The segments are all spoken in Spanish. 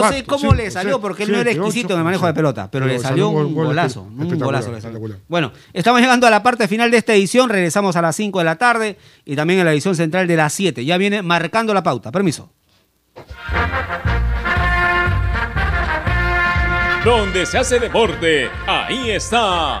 No sé cómo le salió, porque él no era exquisito en el manejo de pelota, pero, le salió un golazo, un golazo. Bueno, estamos llegando a la parte final de esta edición, regresamos a las 5 de la tarde y también a la edición central de las 7. Ya viene marcando la pauta. Permiso. Donde se hace deporte, ahí está.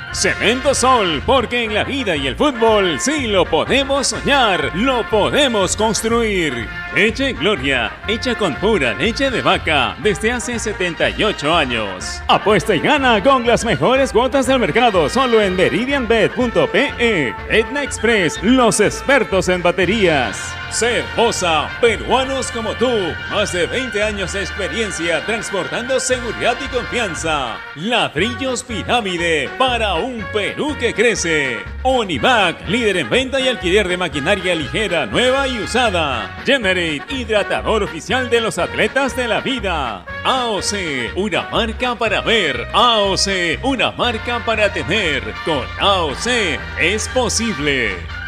Cemento Sol, porque en la vida y el fútbol sí lo podemos soñar, lo podemos construir. Leche Gloria, hecha con pura leche de vaca desde hace 78 años. Apuesta y gana con las mejores cuotas del mercado solo en meridianbet.pe. Etna Express, los expertos en baterías. Cervosa, peruanos como tú, más de 20 años de experiencia transportando seguridad y confianza. Ladrillos Pirámide para un Perú que crece. Onivac, líder en venta y alquiler de maquinaria ligera, nueva y usada. Generate, hidratador oficial de los atletas de la vida. AOC, una marca para ver. AOC, una marca para tener. Con AOC es posible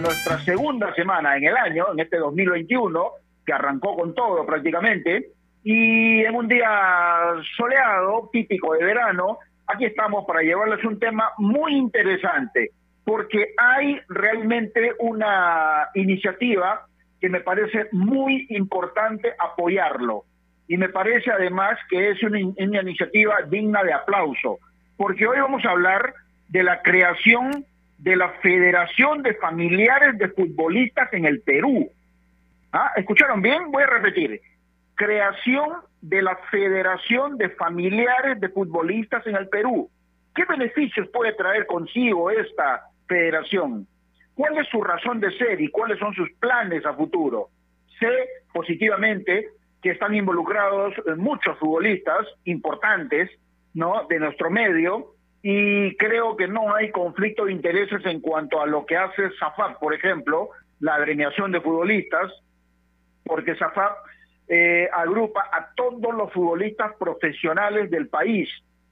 nuestra segunda semana en el año, en este 2021, que arrancó con todo prácticamente, y en un día soleado, típico de verano, aquí estamos para llevarles un tema muy interesante, porque hay realmente una iniciativa que me parece muy importante apoyarlo. Y me parece además que es una, una iniciativa digna de aplauso, porque hoy vamos a hablar de la creación de la Federación de Familiares de Futbolistas en el Perú. ¿Ah? ¿Escucharon bien? Voy a repetir. Creación de la Federación de Familiares de Futbolistas en el Perú. ¿Qué beneficios puede traer consigo esta federación? ¿Cuál es su razón de ser y cuáles son sus planes a futuro? Sé positivamente que están involucrados muchos futbolistas importantes ¿no? de nuestro medio, y creo que no hay conflicto de intereses en cuanto a lo que hace SAFAP, por ejemplo, la agremiación de futbolistas, porque SAFAP eh, agrupa a todos los futbolistas profesionales del país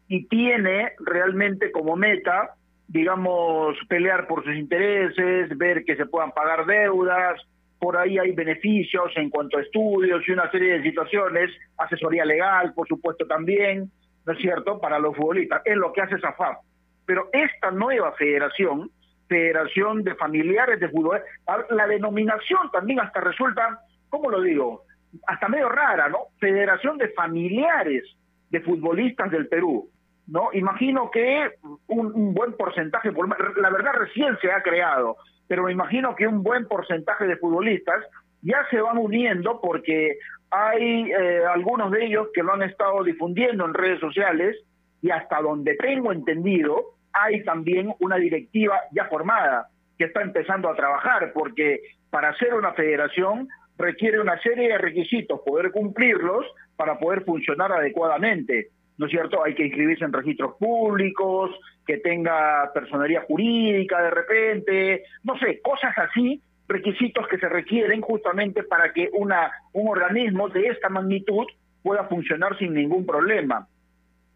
y tiene realmente como meta, digamos, pelear por sus intereses, ver que se puedan pagar deudas, por ahí hay beneficios en cuanto a estudios y una serie de situaciones, asesoría legal, por supuesto también, ¿no es cierto?, para los futbolistas. Es lo que hace SAFAP. Pero esta nueva federación, Federación de Familiares de Fútbol, la denominación también hasta resulta, ¿cómo lo digo?, hasta medio rara, ¿no? Federación de Familiares de Futbolistas del Perú. ¿no? Imagino que un, un, buen porcentaje, la verdad recién se ha creado, pero me imagino que un buen porcentaje de futbolistas ya se van uniendo porque hay eh, algunos de ellos que lo han estado difundiendo en redes sociales y hasta donde tengo entendido, hay también una directiva ya formada que está empezando a trabajar, porque para ser una federación requiere una serie de requisitos, poder cumplirlos para poder funcionar adecuadamente. ¿no es cierto? Hay que inscribirse en registros públicos, que tenga personería jurídica de repente, no sé, cosas así, requisitos que se requieren justamente para que una, un organismo de esta magnitud pueda funcionar sin ningún problema.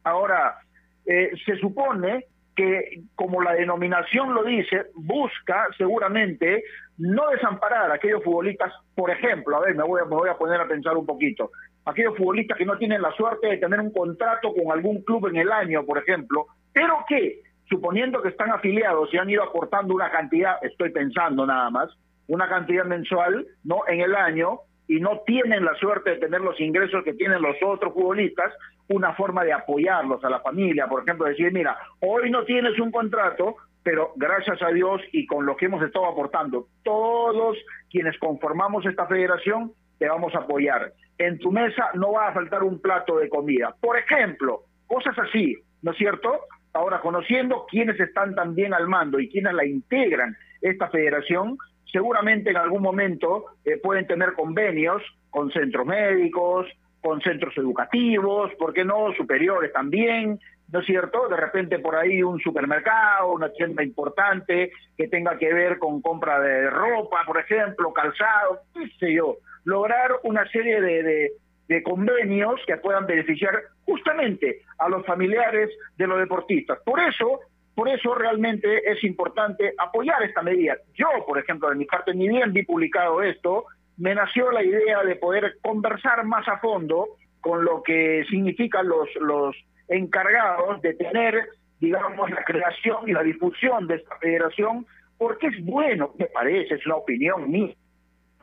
Ahora, eh, se supone que, como la denominación lo dice, busca seguramente no desamparar a aquellos futbolistas, por ejemplo, a ver, me voy a, me voy a poner a pensar un poquito, aquellos futbolistas que no tienen la suerte de tener un contrato con algún club en el año, por ejemplo, pero que, suponiendo que están afiliados y han ido aportando una cantidad, estoy pensando nada más, una cantidad mensual, ¿no? En el año, y no tienen la suerte de tener los ingresos que tienen los otros futbolistas, una forma de apoyarlos a la familia, por ejemplo, decir, mira, hoy no tienes un contrato, pero gracias a Dios y con lo que hemos estado aportando, todos quienes conformamos esta federación, te vamos a apoyar. En tu mesa no va a faltar un plato de comida. Por ejemplo, cosas así, ¿no es cierto? Ahora, conociendo quiénes están también al mando y quiénes la integran esta federación, seguramente en algún momento eh, pueden tener convenios con centros médicos, con centros educativos, ¿por qué no? Superiores también, ¿no es cierto? De repente por ahí un supermercado, una tienda importante que tenga que ver con compra de ropa, por ejemplo, calzado, qué sé yo, lograr una serie de, de convenios que puedan beneficiar justamente a los familiares de los deportistas. Por eso por eso realmente es importante apoyar esta medida. Yo, por ejemplo, de mi parte, ni bien vi publicado esto, me nació la idea de poder conversar más a fondo con lo que significan los, encargados de tener, digamos, la creación y la difusión de esta federación, porque es bueno, me parece, es una opinión mía,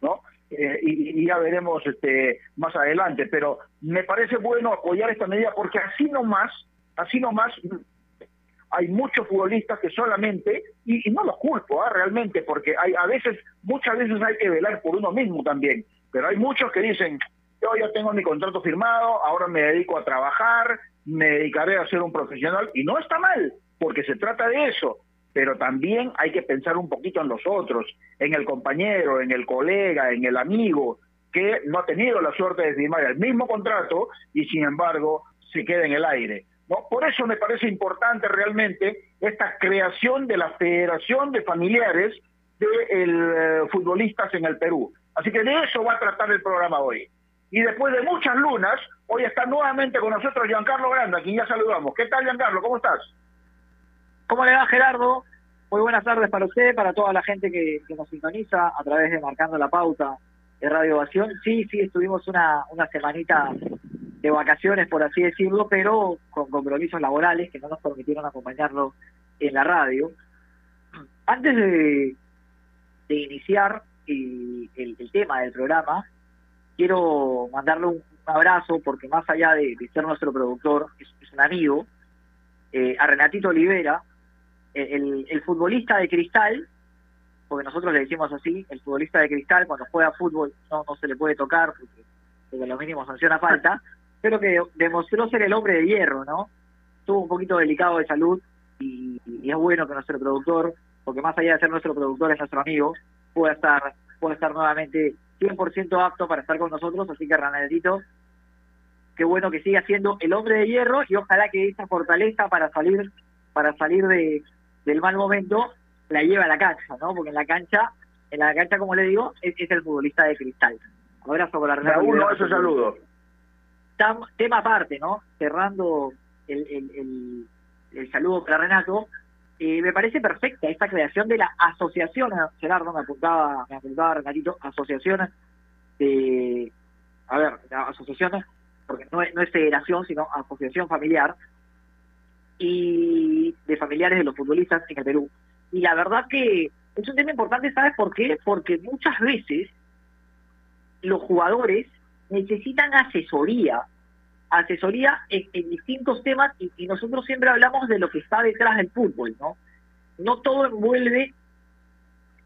¿no? Eh, y, y, ya veremos este más adelante, pero me parece bueno apoyar esta medida porque así nomás, así nomás hay muchos futbolistas que solamente, y, no los culpo ¿ah? realmente, porque hay a veces, muchas veces hay que velar por uno mismo también, pero hay muchos que dicen, yo ya tengo mi contrato firmado, ahora me dedico a trabajar, me dedicaré a ser un profesional, y no está mal, porque se trata de eso, pero también hay que pensar un poquito en los otros, en el compañero, en el colega, en el amigo, que no ha tenido la suerte de firmar el mismo contrato y sin embargo se queda en el aire. ¿No? Por eso me parece importante realmente esta creación de la Federación de Familiares de eh, Futbolistas en el Perú. Así que de eso va a tratar el programa hoy. Y después de muchas lunas, hoy está nuevamente con nosotros Giancarlo Granda, a quien ya saludamos. ¿Qué tal, Giancarlo? ¿Cómo estás? ¿Cómo le va, Gerardo? Muy buenas tardes para usted, para toda la gente que, nos sintoniza a través de Marcando la Pauta de Radio Ovación. Sí, sí, estuvimos una, una semanita de vacaciones, por así decirlo, pero con compromisos laborales que no nos permitieron acompañarlo en la radio. Antes de, de iniciar el, el, tema del programa, quiero mandarle un, abrazo, porque más allá de, ser nuestro productor, es, un amigo, eh, a Renatito Olivera, el, futbolista de cristal, porque nosotros le decimos así, el futbolista de cristal cuando juega fútbol no, no se le puede tocar porque lo mínimo sanciona falta, pero que demostró ser el hombre de hierro, ¿no? Estuvo un poquito delicado de salud y, es bueno que nuestro productor, porque más allá de ser nuestro productor es nuestro amigo, pueda estar, pueda estar nuevamente 100% apto para estar con nosotros, así que Ranadito, qué bueno que siga siendo el hombre de hierro y ojalá que esa fortaleza para salir para salir de, del mal momento la lleve a la cancha, ¿no? Porque en la cancha, en la cancha como le digo, es, el futbolista de cristal. Abrazo por la Raúl, eso tema aparte, ¿no? Cerrando el, el, saludo para Renato, eh, me parece perfecta esta creación de la asociación, Gerardo me apuntaba, me apuntaba Renatito, asociación de, a ver, la asociación, porque no es, no es federación, sino asociación familiar, y de familiares de los futbolistas en el Perú. Y la verdad que es un tema importante, ¿sabes por qué? Porque muchas veces los jugadores necesitan asesoría, asesoría en, distintos temas y, nosotros siempre hablamos de lo que está detrás del fútbol, ¿no? No todo envuelve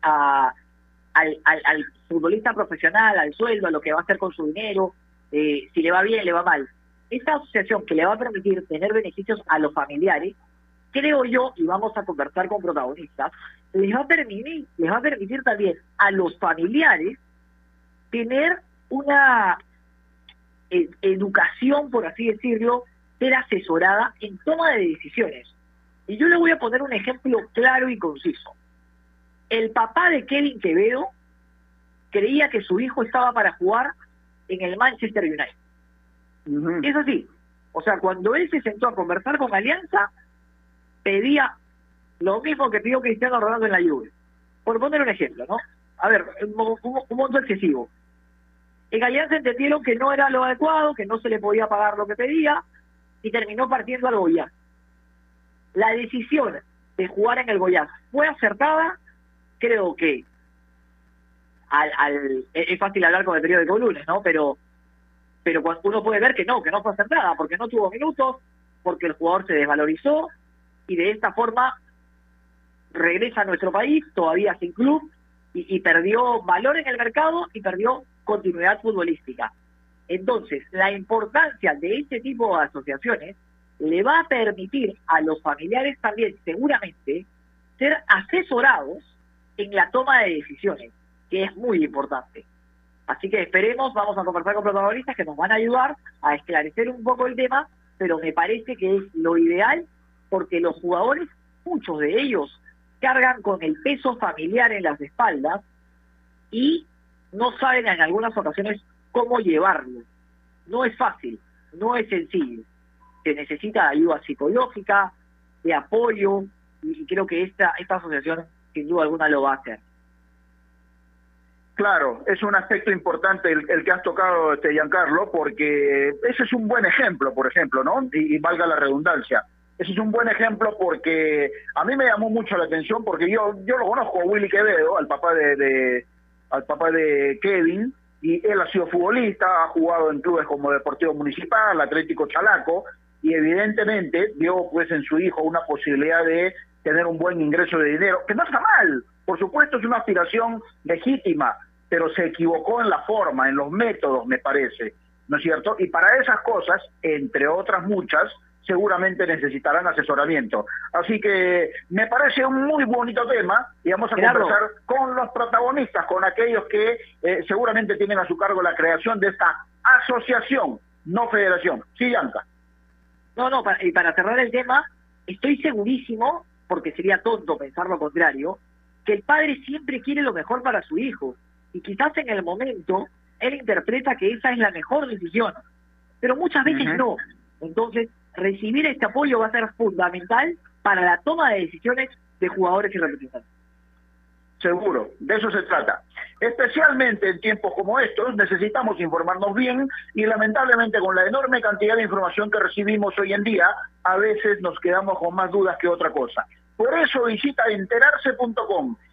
a, al, al, futbolista profesional, al sueldo, a lo que va a hacer con su dinero, eh, si le va bien, le va mal. Esta asociación que le va a permitir tener beneficios a los familiares, creo yo, y vamos a conversar con protagonistas, les va a permitir, les va a permitir también a los familiares tener una educación, por así decirlo, ser asesorada en toma de decisiones. Y yo le voy a poner un ejemplo claro y conciso. El papá de Kevin Quevedo creía que su hijo estaba para jugar en el Manchester United. Es así. O sea, cuando él se sentó a conversar con Alianza, pedía lo mismo que pidió Cristiano Ronaldo en la Juve. Por poner un ejemplo, ¿no? A ver, un, un monto excesivo. En Alianza entendieron que no era lo adecuado, que no se le podía pagar lo que pedía, y terminó partiendo al Goiás. La decisión de jugar en el Goiás fue acertada, creo que al, es fácil hablar con el periódico lunes, ¿no? Pero pero uno puede ver que no, que no fue acertada, porque no tuvo minutos, porque el jugador se desvalorizó y de esta forma regresa a nuestro país todavía sin club y perdió valor en el mercado y perdió continuidad futbolística. Entonces, la importancia de este tipo de asociaciones le va a permitir a los familiares también, seguramente, ser asesorados en la toma de decisiones, que es muy importante. Así que esperemos, vamos a conversar con protagonistas que nos van a ayudar a esclarecer un poco el tema, pero me parece que es lo ideal porque los jugadores, muchos de ellos, cargan con el peso familiar en las espaldas y no saben en algunas ocasiones cómo llevarlo. No es fácil, no es sencillo. Se necesita ayuda psicológica, de apoyo, y creo que esta, esta asociación sin duda alguna lo va a hacer. Claro, es un aspecto importante el, que has tocado, este Giancarlo, porque ese es un buen ejemplo, por ejemplo, ¿no? Y, valga la redundancia. Ese es un buen ejemplo porque a mí me llamó mucho la atención porque yo yo lo conozco a Willy Quevedo, al papá de al papá de Kevin, y él ha sido futbolista, ha jugado en clubes como Deportivo Municipal, Atlético Chalaco, y evidentemente vio pues en su hijo una posibilidad de tener un buen ingreso de dinero, que no está mal, por supuesto es una aspiración legítima, pero se equivocó en la forma, en los métodos, me parece, ¿no es cierto? Y para esas cosas, entre otras muchas, seguramente necesitarán asesoramiento. Así que me parece un muy bonito tema y vamos a conversar con los protagonistas, con aquellos que eh, seguramente tienen a su cargo la creación de esta asociación, no federación. Sí, Yanka. No, no, y para cerrar el tema, estoy segurísimo, porque sería tonto pensar lo contrario, que el padre siempre quiere lo mejor para su hijo. Y quizás en el momento él interpreta que esa es la mejor decisión, pero muchas veces no. Entonces, recibir este apoyo va a ser fundamental para la toma de decisiones de jugadores y representantes. Seguro, de eso se trata. Especialmente en tiempos como estos necesitamos informarnos bien y lamentablemente con la enorme cantidad de información que recibimos hoy en día, a veces nos quedamos con más dudas que otra cosa. Por eso visita enterarse.com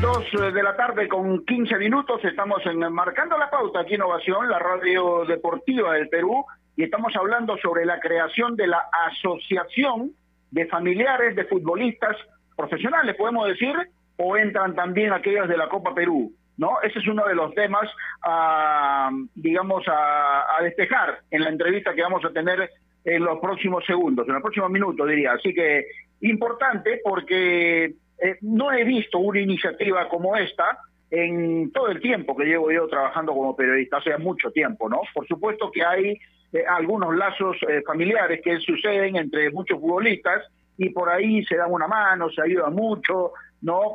Dos eh, de la tarde con 15 minutos estamos en, marcando la pauta aquí Innovación, la radio deportiva del Perú, y estamos hablando sobre la creación de la Asociación de Familiares de Futbolistas Profesionales, podemos decir, o entran también aquellos de la Copa Perú. ¿No? Ese es uno de los temas, a, digamos, a, a despejar en la entrevista que vamos a tener en los próximos segundos, en los próximos minutos, diría. Así que importante porque eh, no he visto una iniciativa como esta en todo el tiempo que llevo yo trabajando como periodista, hace mucho tiempo, ¿no? Por supuesto que hay eh, algunos lazos eh, familiares que suceden entre muchos futbolistas y por ahí se dan una mano, se ayuda mucho, ¿no?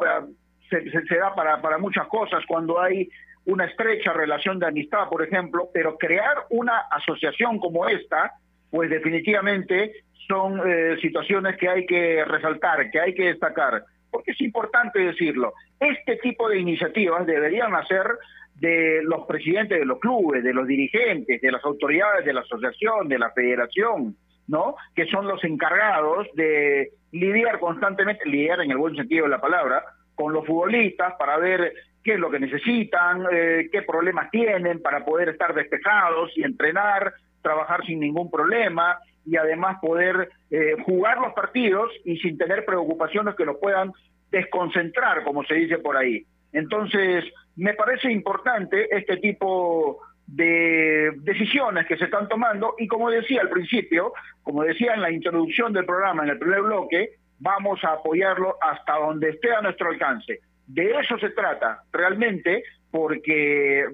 Se, se, da para, para muchas cosas cuando hay una estrecha relación de amistad, por ejemplo, pero crear una asociación como esta, pues definitivamente son situaciones que hay que resaltar, que hay que destacar porque es importante decirlo, este tipo de iniciativas deberían nacer de los presidentes de los clubes, de los dirigentes, de las autoridades de la asociación, de la federación, ¿no? Que son los encargados de lidiar constantemente, lidiar en el buen sentido de la palabra, con los futbolistas para ver qué es lo que necesitan, eh, qué problemas tienen para poder estar despejados y entrenar, trabajar sin ningún problema, y además poder eh, jugar los partidos y sin tener preocupaciones que los puedan desconcentrar, como se dice por ahí. Entonces, me parece importante este tipo de decisiones que se están tomando y como decía al principio, como decía en la introducción del programa, en el primer bloque, vamos a apoyarlo hasta donde esté a nuestro alcance. De eso se trata realmente, porque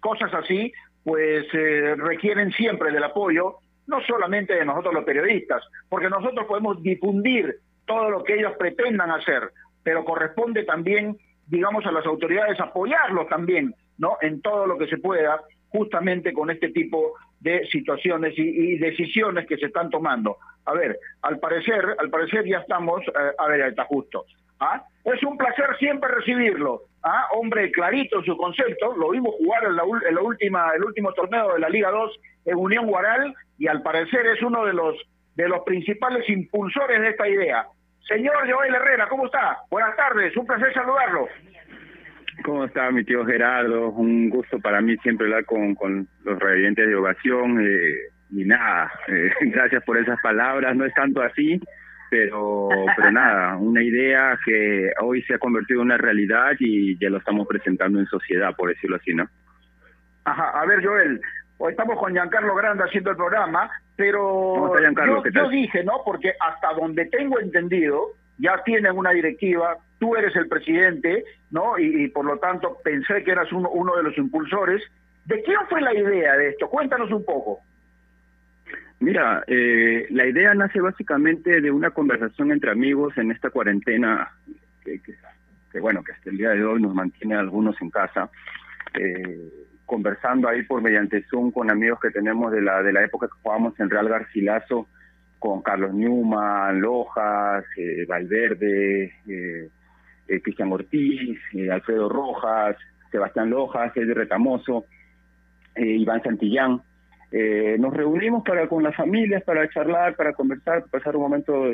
cosas así pues eh, requieren siempre del apoyo no solamente de nosotros los periodistas, porque nosotros podemos difundir todo lo que ellos pretendan hacer, pero corresponde también, digamos, a las autoridades apoyarlos también, ¿no? En todo lo que se pueda, justamente con este tipo de situaciones y, decisiones que se están tomando. A ver, al parecer, al parecer ya estamos, eh, a ver, está justo. ¿Ah? Es un placer siempre recibirlo. ¿ah? Hombre clarito en su concepto, lo vimos jugar en la, en la última, el último torneo de la Liga 2 en Unión Guaral y al parecer es uno de los de los principales impulsores de esta idea. Señor Joel Herrera, ¿cómo está? Buenas tardes, un placer saludarlo. ¿Cómo está mi tío Gerardo? Un gusto para mí siempre hablar con, con los revidentes de ovación. Eh, y nada, eh, gracias por esas palabras. No es tanto así, pero, pero nada, una idea que hoy se ha convertido en una realidad y ya lo estamos presentando en sociedad, por decirlo así, ¿no? Ajá, a ver Joel, Hoy estamos con Giancarlo Grande haciendo el programa, pero yo, dije, ¿no? Porque hasta donde tengo entendido, ya tienen una directiva, tú eres el presidente, ¿no? Y, por lo tanto pensé que eras uno, uno de los impulsores. ¿De quién fue la idea de esto? Cuéntanos un poco. Mira, eh, la idea nace básicamente de una conversación entre amigos en esta cuarentena que, que, bueno, que hasta el día de hoy nos mantiene algunos en casa. Eh, conversando ahí por mediante Zoom con amigos que tenemos de la de la época que jugábamos en Real Garcilaso con Carlos Newman, Lojas, eh, Valverde, eh, eh, Cristian Ortiz, Alfredo Rojas, Sebastián Lojas, Eddie Retamoso, Iván Santillán. Nos reunimos para con las familias para charlar, para conversar, pasar un momento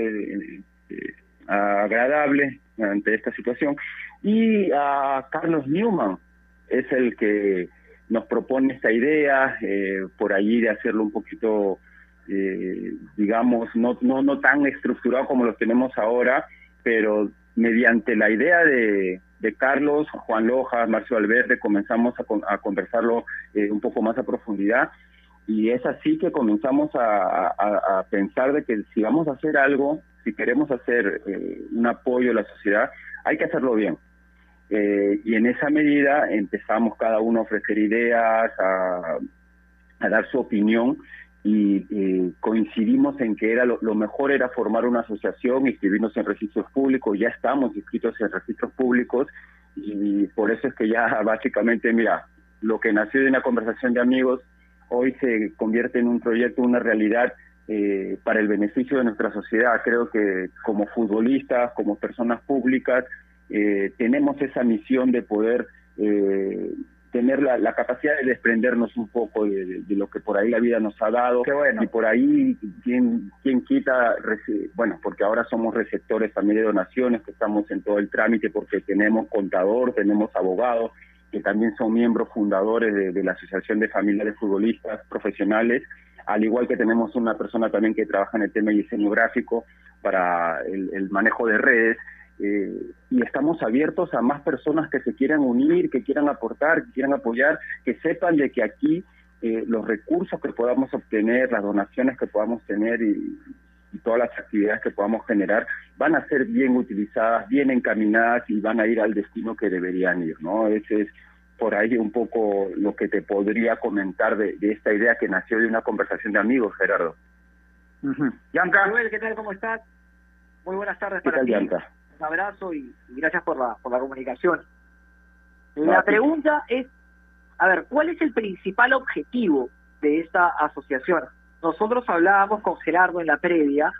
agradable ante esta situación. Y Carlos Newman es el que nos propone esta idea, eh, por allí de hacerlo un poquito, eh, digamos, no, no, no tan estructurado como lo tenemos ahora, pero mediante la idea de, de Carlos, Juan Lojas, Marcio Alverde, comenzamos a, a conversarlo eh, un poco más a profundidad y es así que comenzamos a, a, pensar de que si vamos a hacer algo, si queremos hacer un apoyo a la sociedad, hay que hacerlo bien. Eh, y en esa medida empezamos cada uno a ofrecer ideas, a, dar su opinión y coincidimos en que era lo, mejor era formar una asociación, inscribirnos en registros públicos, ya estamos inscritos en registros públicos y por eso es que ya básicamente, mira, lo que nació de una conversación de amigos hoy se convierte en un proyecto, una realidad eh, para el beneficio de nuestra sociedad. Creo que como futbolistas, como personas públicas, eh, tenemos esa misión de poder eh, tener la, capacidad de desprendernos un poco de, lo que por ahí la vida nos ha dado y por ahí quien, quien quita, bueno, porque ahora somos receptores también de donaciones, que estamos en todo el trámite porque tenemos contador, tenemos abogado, que también son miembros fundadores de, la Asociación de Familias de Futbolistas Profesionales, al igual que tenemos una persona también que trabaja en el tema de diseño gráfico para el manejo de redes, eh, y estamos abiertos a más personas que se quieran unir, que quieran aportar, que quieran apoyar, que sepan de que aquí eh, los recursos que podamos obtener, las donaciones que podamos tener y, todas las actividades que podamos generar van a ser bien utilizadas, bien encaminadas y van a ir al destino que deberían ir, ¿no? Ese es por ahí un poco lo que te podría comentar de, esta idea que nació de una conversación de amigos, Gerardo. Uh ¿qué tal? ¿Cómo estás? Muy buenas tardes para ti abrazo y, gracias por la, por la comunicación. La pregunta es, a ver, ¿cuál es el principal objetivo de esta asociación? Nosotros hablábamos con Gerardo en la previa,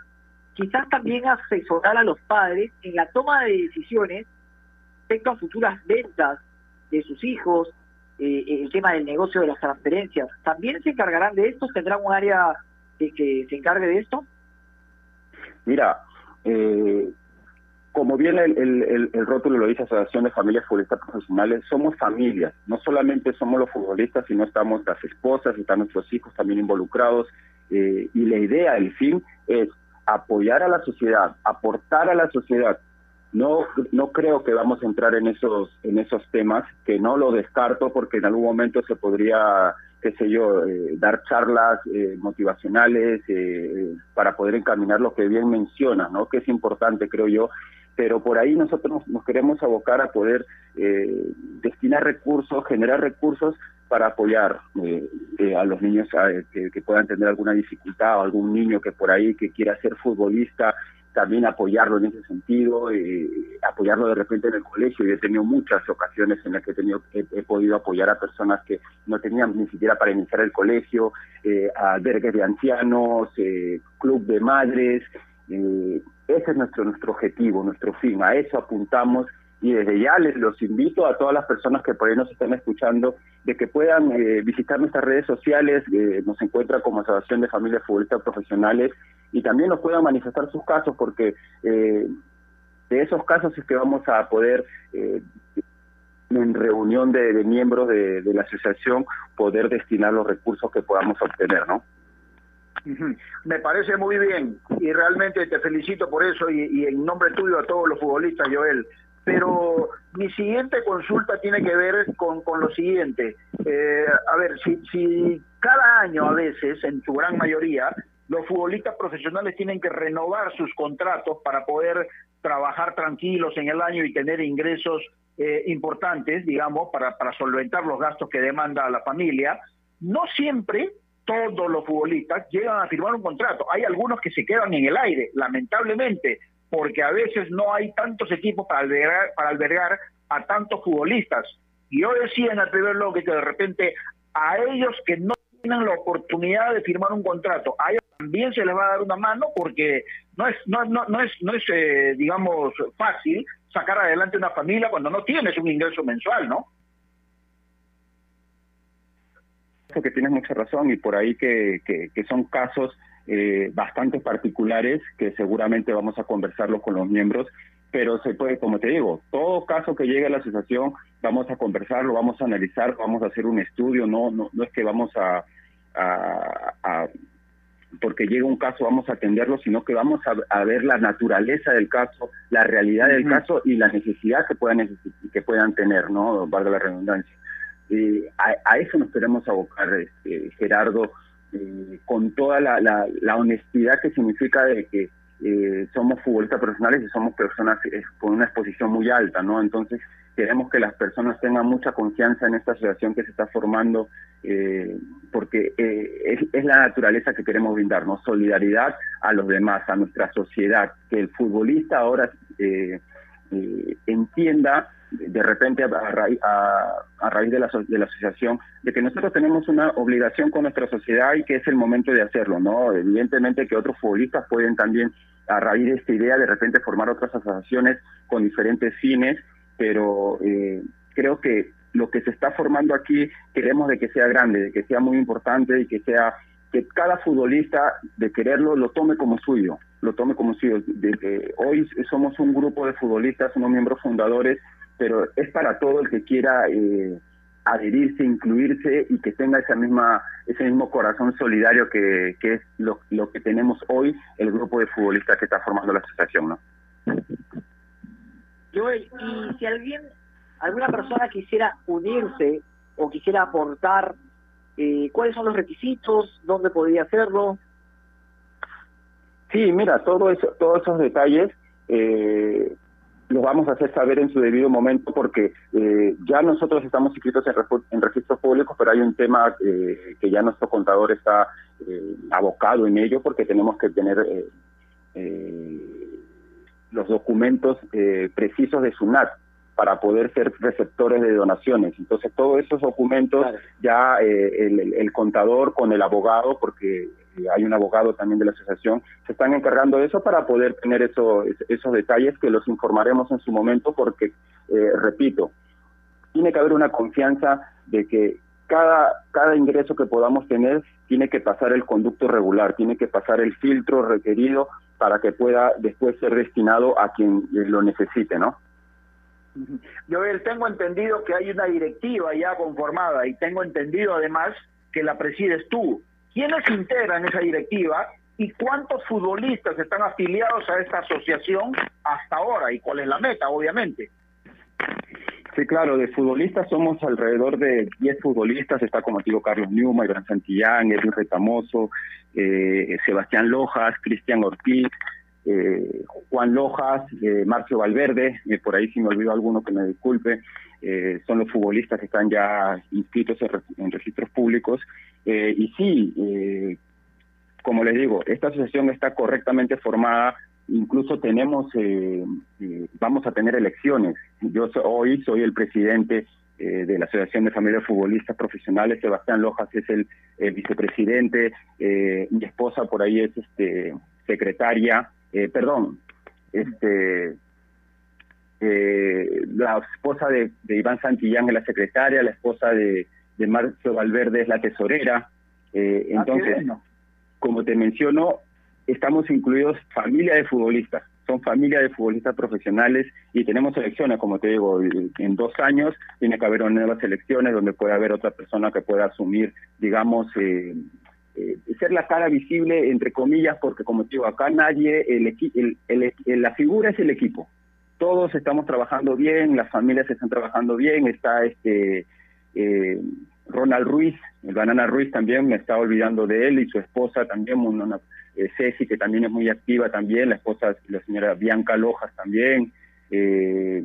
quizás también asesorar a los padres en la toma de decisiones respecto a futuras ventas de sus hijos, eh, el tema del negocio de las transferencias. ¿También se encargarán de esto? ¿Tendrán un área que, que se encargue de esto? Mira, eh, como bien el, el, el, rótulo lo dice, Asociación de Familias Futbolistas Profesionales, somos familias, no solamente somos los futbolistas, sino estamos las esposas, están nuestros hijos también involucrados, eh, y la idea, el fin, es apoyar a la sociedad, aportar a la sociedad. No, no creo que vamos a entrar en esos, en esos temas, que no lo descarto porque en algún momento se podría, qué sé yo, eh, dar charlas eh, motivacionales para poder encaminar lo que bien menciona, ¿no? Que es importante, creo yo, pero por ahí nosotros nos queremos abocar a poder eh, destinar recursos, generar recursos para apoyar eh, eh, a los niños que, puedan tener alguna dificultad o algún niño que por ahí que quiera ser futbolista, también apoyarlo en ese sentido, apoyarlo de repente en el colegio. Yo he tenido muchas ocasiones en las que he, tenido, he, podido apoyar a personas que no tenían ni siquiera para iniciar el colegio, albergues de ancianos, club de madres, eh, ese es nuestro, nuestro objetivo, nuestro fin, a eso apuntamos y desde ya les los invito a todas las personas que por ahí nos están escuchando de que puedan eh, visitar nuestras redes sociales, eh, nos encuentra como Asociación de Familias Futbolistas Profesionales y también nos puedan manifestar sus casos porque de esos casos es que vamos a poder en reunión de, miembros de, de, la asociación poder destinar los recursos que podamos obtener, ¿no? Me parece muy bien y realmente te felicito por eso y, en nombre tuyo a todos los futbolistas, Joel. Pero mi siguiente consulta tiene que ver con, con lo siguiente. Eh, a ver, si, si cada año a veces, en su gran mayoría, los futbolistas profesionales tienen que renovar sus contratos para poder trabajar tranquilos en el año y tener ingresos eh, importantes, digamos, para, para solventar los gastos que demanda la familia, no siempre todos los futbolistas llegan a firmar un contrato. Hay algunos que se quedan en el aire, lamentablemente, porque a veces no hay tantos equipos para albergar, para albergar a tantos futbolistas. Y yo decía en el primer bloque que de repente a ellos que no tienen la oportunidad de firmar un contrato, a ellos también se les va a dar una mano porque no es, no, no, no es, no es eh, digamos, fácil sacar adelante una familia cuando no tienes un ingreso mensual, ¿no? que tienes mucha razón y por ahí que, que, son casos eh, bastante particulares que seguramente vamos a conversarlo con los miembros, pero se puede, como te digo, todo caso que llegue a la asociación vamos a conversarlo, vamos a analizar, vamos a hacer un estudio, no no, no es que vamos a, a, porque llega un caso vamos a atenderlo, sino que vamos a, ver la naturaleza del caso, la realidad del caso y la necesidad que puedan que puedan tener, ¿no? Valga la redundancia. Eh, a, eso nos queremos abocar, este, Gerardo, eh, con toda la, la, honestidad que significa de que eh, somos futbolistas profesionales y somos personas con una exposición muy alta, ¿no? Entonces queremos que las personas tengan mucha confianza en esta asociación que se está formando, porque es, es, la naturaleza que queremos brindarnos, solidaridad a los demás, a nuestra sociedad, que el futbolista ahora entienda de repente a, raíz, a, raíz de la, de la asociación, de que nosotros tenemos una obligación con nuestra sociedad y que es el momento de hacerlo, ¿no? Evidentemente que otros futbolistas pueden también, a raíz de esta idea, de repente formar otras asociaciones con diferentes fines, pero eh, creo que lo que se está formando aquí queremos de que sea grande, de que sea muy importante y que sea que cada futbolista de quererlo lo tome como suyo, lo tome como suyo. De, hoy somos un grupo de futbolistas, unos miembros fundadores, pero es para todo el que quiera eh, adherirse, incluirse y que tenga esa misma, ese mismo corazón solidario que, que es lo, lo que tenemos hoy el grupo de futbolistas que está formando la asociación, ¿no? Joel, y si alguien, alguna persona quisiera unirse o quisiera aportar, eh, ¿cuáles son los requisitos? ¿Dónde podría hacerlo? Sí, mira, todo eso, todos esos detalles eh, los vamos a hacer saber en su debido momento porque eh, ya nosotros estamos inscritos en, registros públicos, pero hay un tema eh, que ya nuestro contador está eh, abocado en ello porque tenemos que tener los documentos precisos de SUNAT para poder ser receptores de donaciones. Entonces, todos esos documentos ya el, el, contador con el abogado, porque hay un abogado también de la asociación, se están encargando de eso para poder tener eso, esos detalles que los informaremos en su momento porque, eh, repito, tiene que haber una confianza de que cada, cada ingreso que podamos tener tiene que pasar el conducto regular, tiene que pasar el filtro requerido para que pueda después ser destinado a quien lo necesite, ¿no? Joel, tengo entendido que hay una directiva ya conformada y tengo entendido además que la presides tú. ¿Quiénes integran esa directiva y cuántos futbolistas están afiliados a esta asociación hasta ahora y cuál es la meta, obviamente? Sí, claro, de futbolistas somos alrededor de 10 futbolistas, está como digo Carlos Newman, Iván Santillán, Edwin Retamoso, eh, Sebastián Lojas, Cristian Ortiz, eh, Juan Lojas, eh, Marcio Valverde, por ahí si me olvido alguno que me disculpe, son los futbolistas que están ya inscritos en registros públicos eh, y sí, eh, como les digo, esta asociación está correctamente formada, incluso tenemos, eh, vamos a tener elecciones. Yo hoy soy el presidente de la Asociación de Familias Futbolistas Profesionales, Sebastián Lojas es el, vicepresidente, mi esposa por ahí es este secretaria, perdón, este la esposa de, de Iván Santillán es la secretaria, la esposa de de Marcio Valverde es la tesorera. Eh, ah, entonces, como te menciono, estamos incluidos familia de futbolistas, son familia de futbolistas profesionales y tenemos elecciones, como te digo, en dos años tiene que haber nuevas elecciones donde puede haber otra persona que pueda asumir, digamos, eh, eh, ser la cara visible, entre comillas, porque como digo, acá nadie, el, el, la figura es el equipo. Todos estamos trabajando bien, las familias están trabajando bien, está este eh, Ronald Ruiz, el Banana Ruiz también, me estaba olvidando de él y su esposa también, una, eh, Ceci, que también es muy activa también, la esposa, la señora Bianca Lojas también, eh,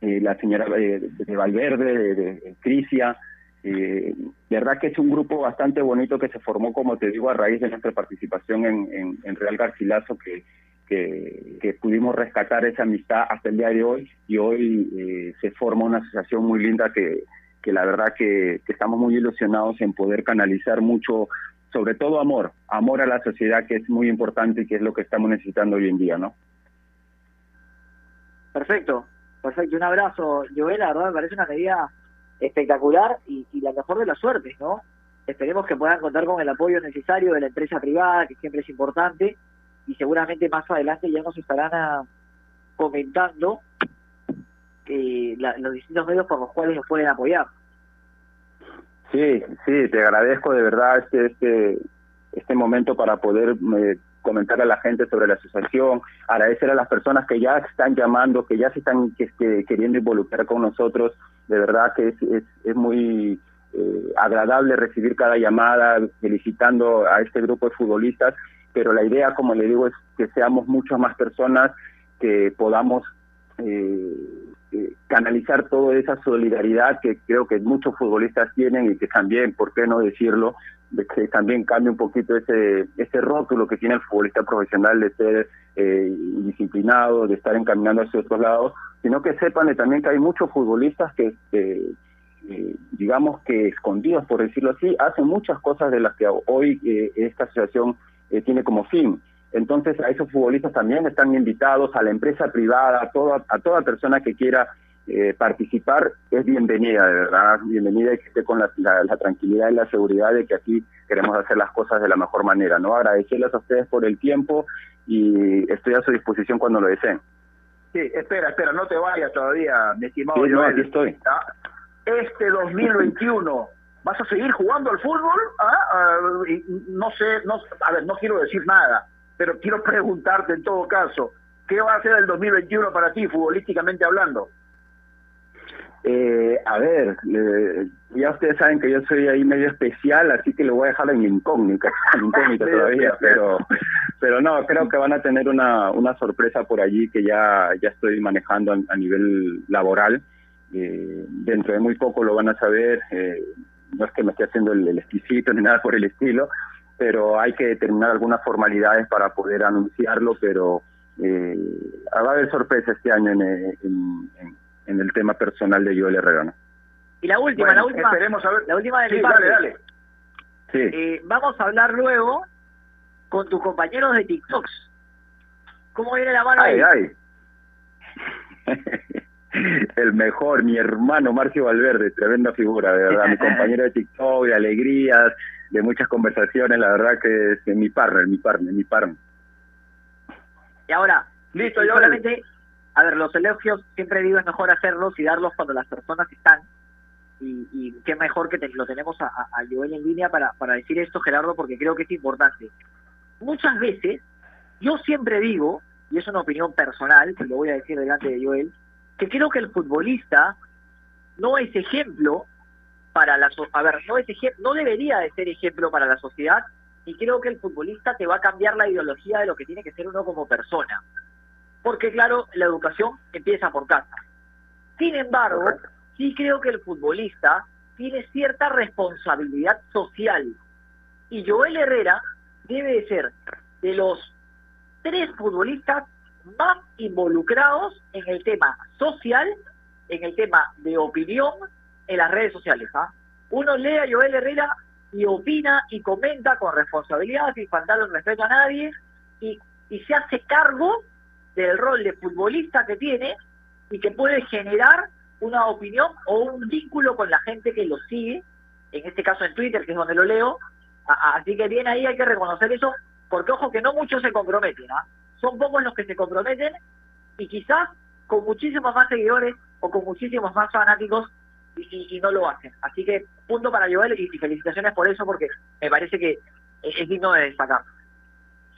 eh, la señora de Valverde, de, Crisia. Eh, verdad que es un grupo bastante bonito que se formó, como te digo, a raíz de nuestra participación en, en, Real Garcilaso, que, que, que, pudimos rescatar esa amistad hasta el día de hoy y hoy se forma una asociación muy linda que, que la verdad que, estamos muy ilusionados en poder canalizar mucho, sobre todo amor, amor a la sociedad que es muy importante y que es lo que estamos necesitando hoy en día, ¿no? Perfecto, perfecto. Un abrazo, Joel, la verdad me parece una medida espectacular y, la mejor de las suertes, ¿no? Esperemos que puedan contar con el apoyo necesario de la empresa privada, que siempre es importante, y seguramente más adelante ya nos estarán ah, comentando eh, los distintos medios por los cuales nos pueden apoyar. Sí, sí, te agradezco de verdad este este este momento para poder eh, comentar a la gente sobre la asociación, agradecer a las personas que ya están llamando, que ya se están queriendo involucrar con nosotros, de verdad que es, es, es muy eh, agradable recibir cada llamada felicitando a este grupo de futbolistas, pero la idea, como le digo, es que seamos muchas más personas que podamos eh, eh, canalizar toda esa solidaridad que creo que muchos futbolistas tienen y que también, ¿por qué no decirlo? De que también cambie un poquito ese, ese rótulo que tiene el futbolista profesional de ser eh, disciplinado, de estar encaminando hacia otros lados, sino que sepan también que hay muchos futbolistas que, eh, digamos que escondidos, por decirlo así, hacen muchas cosas de las que hoy esta asociación tiene como fin. Entonces a esos futbolistas también están invitados, a la empresa privada, a toda, a toda persona que quiera eh, participar es bienvenida, de verdad, bienvenida y que esté con la, tranquilidad y la seguridad de que aquí queremos hacer las cosas de la mejor manera, ¿no? Agradecerles a ustedes por el tiempo y estoy a su disposición cuando lo deseen. Sí, espera, espera, no te vayas todavía, mi estimado sí, no, aquí estoy. Este 2021, ¿vas a seguir jugando al fútbol? ¿Ah? ah no sé, no, a ver, no quiero decir nada, pero quiero preguntarte en todo caso, ¿qué va a ser el 2021 para ti, futbolísticamente hablando? Eh, a ver, ya ustedes saben que yo soy ahí medio especial, así que le voy a dejar en incógnita, en incógnita todavía, pero pero no, creo que van a tener una, una sorpresa por allí que ya, ya estoy manejando a, nivel laboral. Eh, dentro de muy poco lo van a saber, eh, no es que me esté haciendo el, exquisito ni nada por el estilo, pero hay que determinar algunas formalidades para poder anunciarlo, pero eh, va a haber sorpresa este año en, en, en el tema personal de Joel Herrera. Y la última, la última, esperemos a ver. la última de mi parte. Dale, Sí. Eh, vamos a hablar luego con tus compañeros de TikToks. ¿Cómo viene la mano ay, ahí? Ay. el mejor, mi hermano Marcio Valverde, tremenda figura, de verdad, mi compañero de TikTok, de alegrías, de muchas conversaciones, la verdad que es mi partner, mi partner, mi partner. Y ahora, listo, yo solamente a ver, los elogios siempre digo es mejor hacerlos y darlos cuando las personas están. Y, qué mejor que lo tenemos a, a, Joel en línea para, para decir esto, Gerardo, porque creo que es importante. Muchas veces, yo siempre digo, y es una opinión personal, que lo voy a decir delante de Joel, que creo que el futbolista no es ejemplo para la a ver, no es no debería de ser ejemplo para la sociedad y creo que el futbolista te va a cambiar la ideología de lo que tiene que ser uno como persona porque claro, la educación empieza por casa. Sin embargo, sí creo que el futbolista tiene cierta responsabilidad social y Joel Herrera debe de ser de los tres futbolistas más involucrados en el tema social, en el tema de opinión en las redes sociales. ¿ah? Uno lee a Joel Herrera y opina y comenta con responsabilidad, sin faltar el respeto a nadie, y, y se hace cargo del rol de futbolista que tiene y que puede generar una opinión o un vínculo con la gente que lo sigue, en este caso en Twitter, que es donde lo leo. Así que bien ahí hay que reconocer eso, porque ojo que no muchos se comprometen, ¿ah? son pocos los que se comprometen y quizás con muchísimos más seguidores o con muchísimos más fanáticos y, no lo hacen. Así que punto para Joel y, felicitaciones por eso porque me parece que es digno de destacar.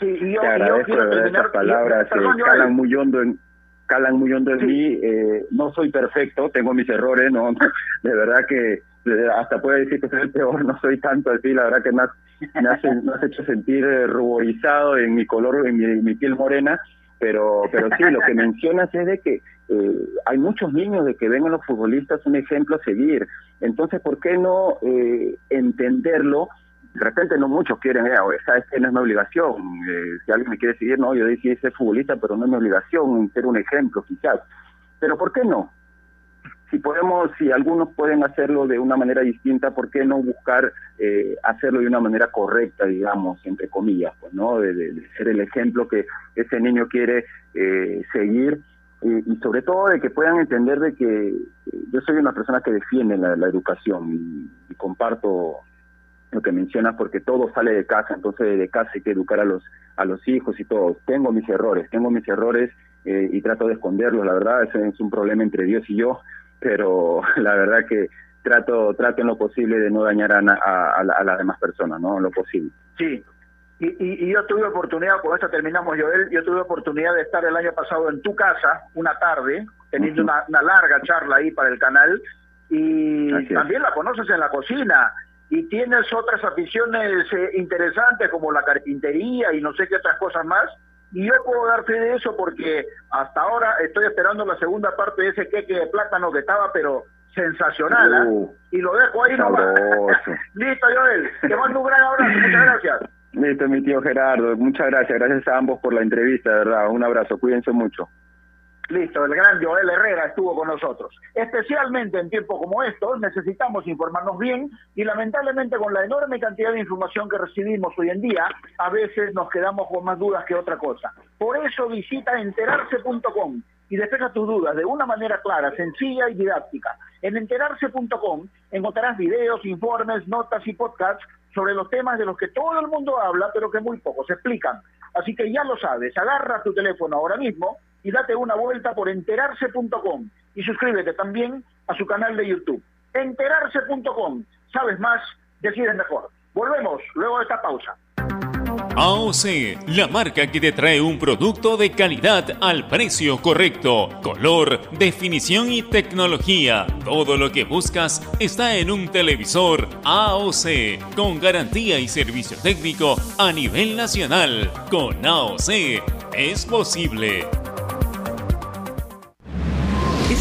Sí, yo, Te agradezco estas palabras, eh, calan muy hondo en, calan muy hondo en mí. Eh, no soy perfecto, tengo mis errores, no, de verdad que eh, hasta puedo decir que soy el peor, no soy tanto así, la verdad que me has, me has, hecho sentir ruborizado en mi color, en mi, mi, piel morena, pero pero sí, lo que mencionas es de que eh, hay muchos niños de que ven a los futbolistas un ejemplo a seguir, entonces, ¿por qué no eh, entenderlo de repente no muchos quieren, eh, no es mi obligación, eh, si alguien me quiere seguir, no, yo decía ser futbolista, pero no es mi obligación ser un ejemplo quizás. Pero ¿por qué no? Si podemos, si algunos pueden hacerlo de una manera distinta, ¿por qué no buscar eh, hacerlo de una manera correcta, digamos, entre comillas, pues, ¿no? De, ser el ejemplo que ese niño quiere eh, seguir y sobre todo de que puedan entender de que yo soy una persona que defiende la, educación y comparto lo que mencionas porque todo sale de casa, entonces de casa hay que educar a los a los hijos y todo. Tengo mis errores, tengo mis errores eh, y trato de esconderlos, la verdad, ese es un problema entre Dios y yo, pero la verdad que trato trato en lo posible de no dañar a, a, a, las demás personas, ¿no? En lo posible. Sí. Y, y, y, yo tuve oportunidad, con esto terminamos, Joel, yo tuve oportunidad de estar el año pasado en tu casa, una tarde, teniendo una, una larga charla ahí para el canal, y también la conoces en la cocina, y tienes otras aficiones eh, interesantes como la carpintería y no sé qué otras cosas más. Y yo puedo dar fe de eso porque hasta ahora estoy esperando la segunda parte de ese queque de plátano que estaba, pero sensacional. ¿ah? Uh, y lo dejo ahí nomás. Listo, Joel. Te mando un gran abrazo. Muchas gracias. Listo, mi tío Gerardo. Muchas gracias. Gracias a ambos por la entrevista, de verdad. Un abrazo. Cuídense mucho. Listo, el gran Joel Herrera estuvo con nosotros. Especialmente en tiempos como estos necesitamos informarnos bien y lamentablemente con la enorme cantidad de información que recibimos hoy en día, a veces nos quedamos con más dudas que otra cosa. Por eso visita enterarse.com y despeja tus dudas de una manera clara, sencilla y didáctica. En enterarse.com encontrarás videos, informes, notas y podcasts sobre los temas de los que todo el mundo habla, pero que muy pocos explican. Así que ya lo sabes, agarra tu teléfono ahora mismo y date una vuelta por enterarse.com y suscríbete también a su canal de YouTube. Enterarse.com. Sabes más, decides mejor. Volvemos luego de esta pausa. AOC, la marca que te trae un producto de calidad al precio correcto, color, definición y tecnología. Todo lo que buscas está en un televisor AOC, con garantía y servicio técnico a nivel nacional. Con AOC es posible.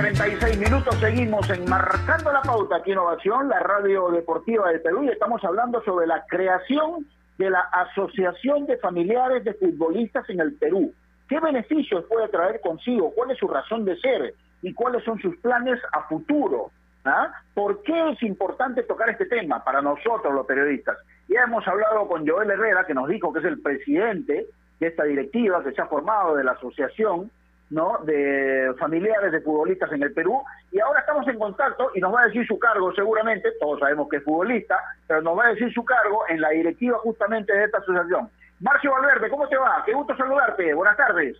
36 minutos, seguimos enmarcando la pauta aquí Innovación, la radio deportiva del Perú, y estamos hablando sobre la creación de la Asociación de Familiares de Futbolistas en el Perú. ¿Qué beneficios puede traer consigo? ¿Cuál es su razón de ser? ¿Y cuáles son sus planes a futuro? ¿Ah? ¿Por qué es importante tocar este tema para nosotros los periodistas? Ya hemos hablado con Joel Herrera, que nos dijo que es el presidente de esta directiva que se ha formado de la asociación, ¿no? de familiares de futbolistas en el Perú y ahora estamos en contacto y nos va a decir su cargo seguramente, todos sabemos que es futbolista, pero nos va a decir su cargo en la directiva justamente de esta asociación. Marcio Valverde, ¿cómo te va? Qué gusto saludarte, buenas tardes.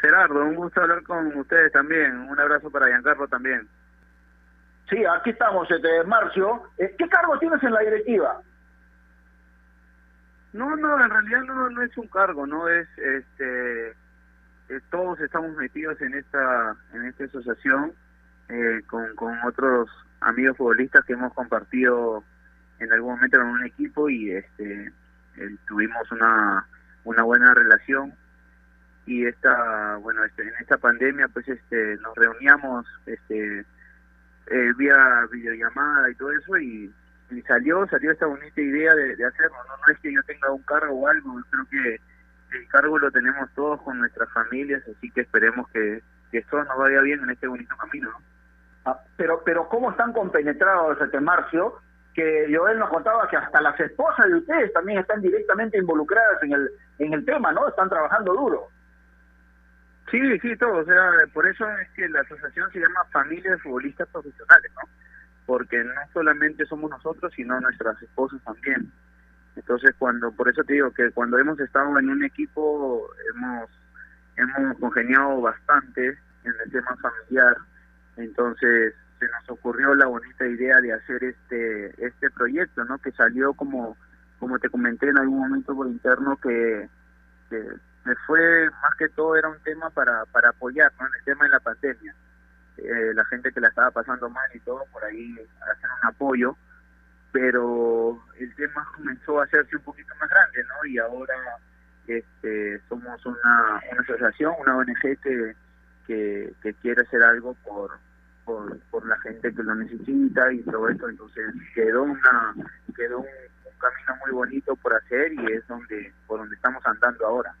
Gerardo, un gusto hablar con ustedes también, un abrazo para Giancarlo también. Sí, aquí estamos, este, Marcio. Eh, ¿Qué cargo tienes en la directiva? No, no, en realidad no, no es un cargo, no es este eh, todos estamos metidos en esta en esta asociación eh, con, con otros amigos futbolistas que hemos compartido en algún momento en un equipo y este eh, tuvimos una una buena relación. Y esta bueno este, en esta pandemia pues este nos reuníamos este vía videollamada y todo eso y, salió salió esta bonita idea de, hacerlo no no es que yo tenga un cargo o algo creo que el cargo lo tenemos todos con nuestras familias, así que esperemos que, que todo nos vaya bien en este bonito camino. Ah, pero, pero ¿cómo están compenetrados, este Marcio? Que Joel nos contaba que hasta las esposas de ustedes también están directamente involucradas en el, en el tema, ¿no? Están trabajando duro. Sí, sí, todo. O sea, por eso es que la asociación se llama Familia de Futbolistas Profesionales, ¿no? Porque no solamente somos nosotros, sino nuestras esposas también. Entonces, cuando, por eso te digo que cuando hemos estado en un equipo, hemos, hemos congeniado bastante en el tema familiar. Entonces, se nos ocurrió la bonita idea de hacer este, este proyecto, ¿no? Que salió como, como te comenté en algún momento por interno que, me fue, más que todo era un tema para, para apoyar, ¿no? En el tema de la pandemia. Eh, la gente que la estaba pasando mal y todo, por ahí hacer un apoyo pero el tema comenzó a hacerse un poquito más grande, ¿no? Y ahora este, somos una, una asociación, una ONG que, quiere hacer algo por, por, la gente que lo necesita y todo esto, entonces quedó una quedó un, camino muy bonito por hacer y es donde por donde estamos andando ahora.